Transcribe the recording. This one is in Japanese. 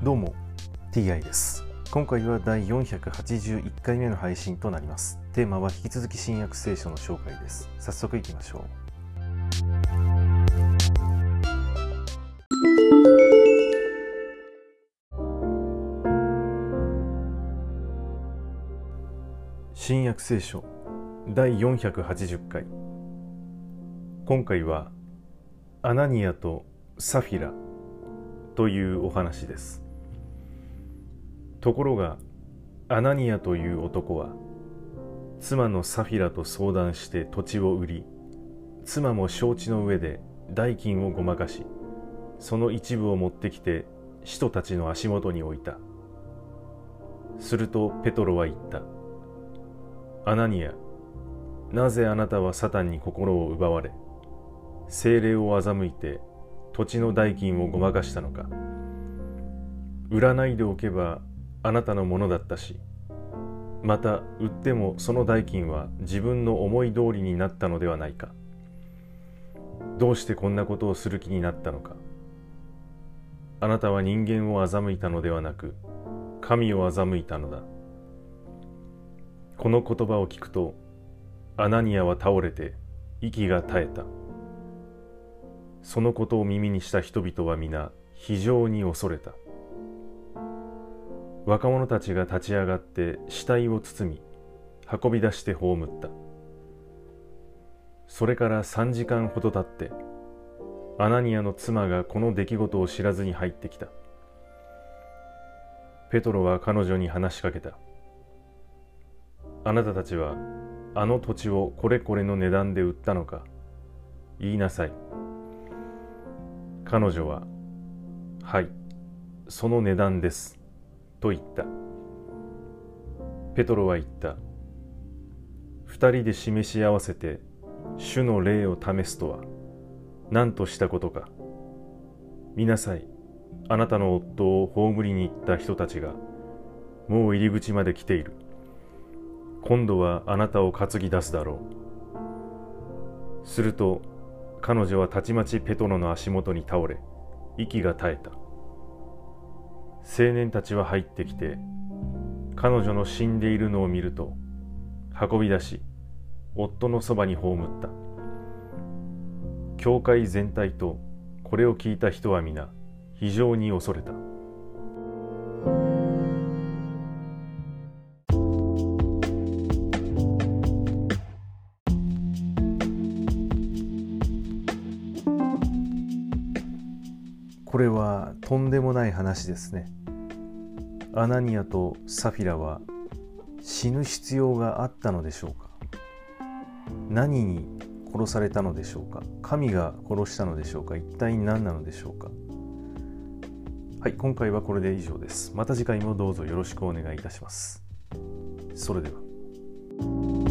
どうも TI です。今回は第481回目の配信となります。テーマは引き続き新約聖書の紹介です。早速いきましょう。新約聖書第480回。今回はアナニアとサフィラというお話です。ところがアナニアという男は妻のサフィラと相談して土地を売り妻も承知の上で代金をごまかしその一部を持ってきて使徒たちの足元に置いた。するとペトロは言った。アナニアなぜあなたはサタンに心を奪われ精霊を欺いて土地の代金をごまかしたのか。売らないでおけばあなたのものだったしまた売ってもその代金は自分の思い通りになったのではないか。どうしてこんなことをする気になったのか。あなたは人間を欺いたのではなく神を欺いたのだ。この言葉を聞くとアナニアは倒れて息が絶えた。そのことを耳にした人々は皆非常に恐れた。若者たちが立ち上がって死体を包み運び出して葬った。それから3時間ほど経ってアナニアの妻がこの出来事を知らずに入ってきた。ペトロは彼女に話しかけた。あなたたちはあの土地をこれこれの値段で売ったのか言いなさい。彼女ははいその値段です。と言った。ペトロは言った。二人で示し合わせて主の霊を試すとは何としたことか。見なさい。あなたの夫を葬りに行った人たちがもう入り口まで来ている。今度はあなたを担ぎ出すだろう。すると彼女はたちまちペトロの足元に倒れ息が絶えた。青年たちは入ってきて彼女の死んでいるのを見ると運び出し夫のそばに葬った教会全体とこれを聞いた人は皆非常に恐れたこれはとんでもない話ですね。アナニアとサフィラは死ぬ必要があったのでしょうか？何に殺されたのでしょうか？神が殺したのでしょうか？一体何なのでしょうか？はい今回はこれで以上です。また次回もどうぞよろしくお願いいたします。それでは。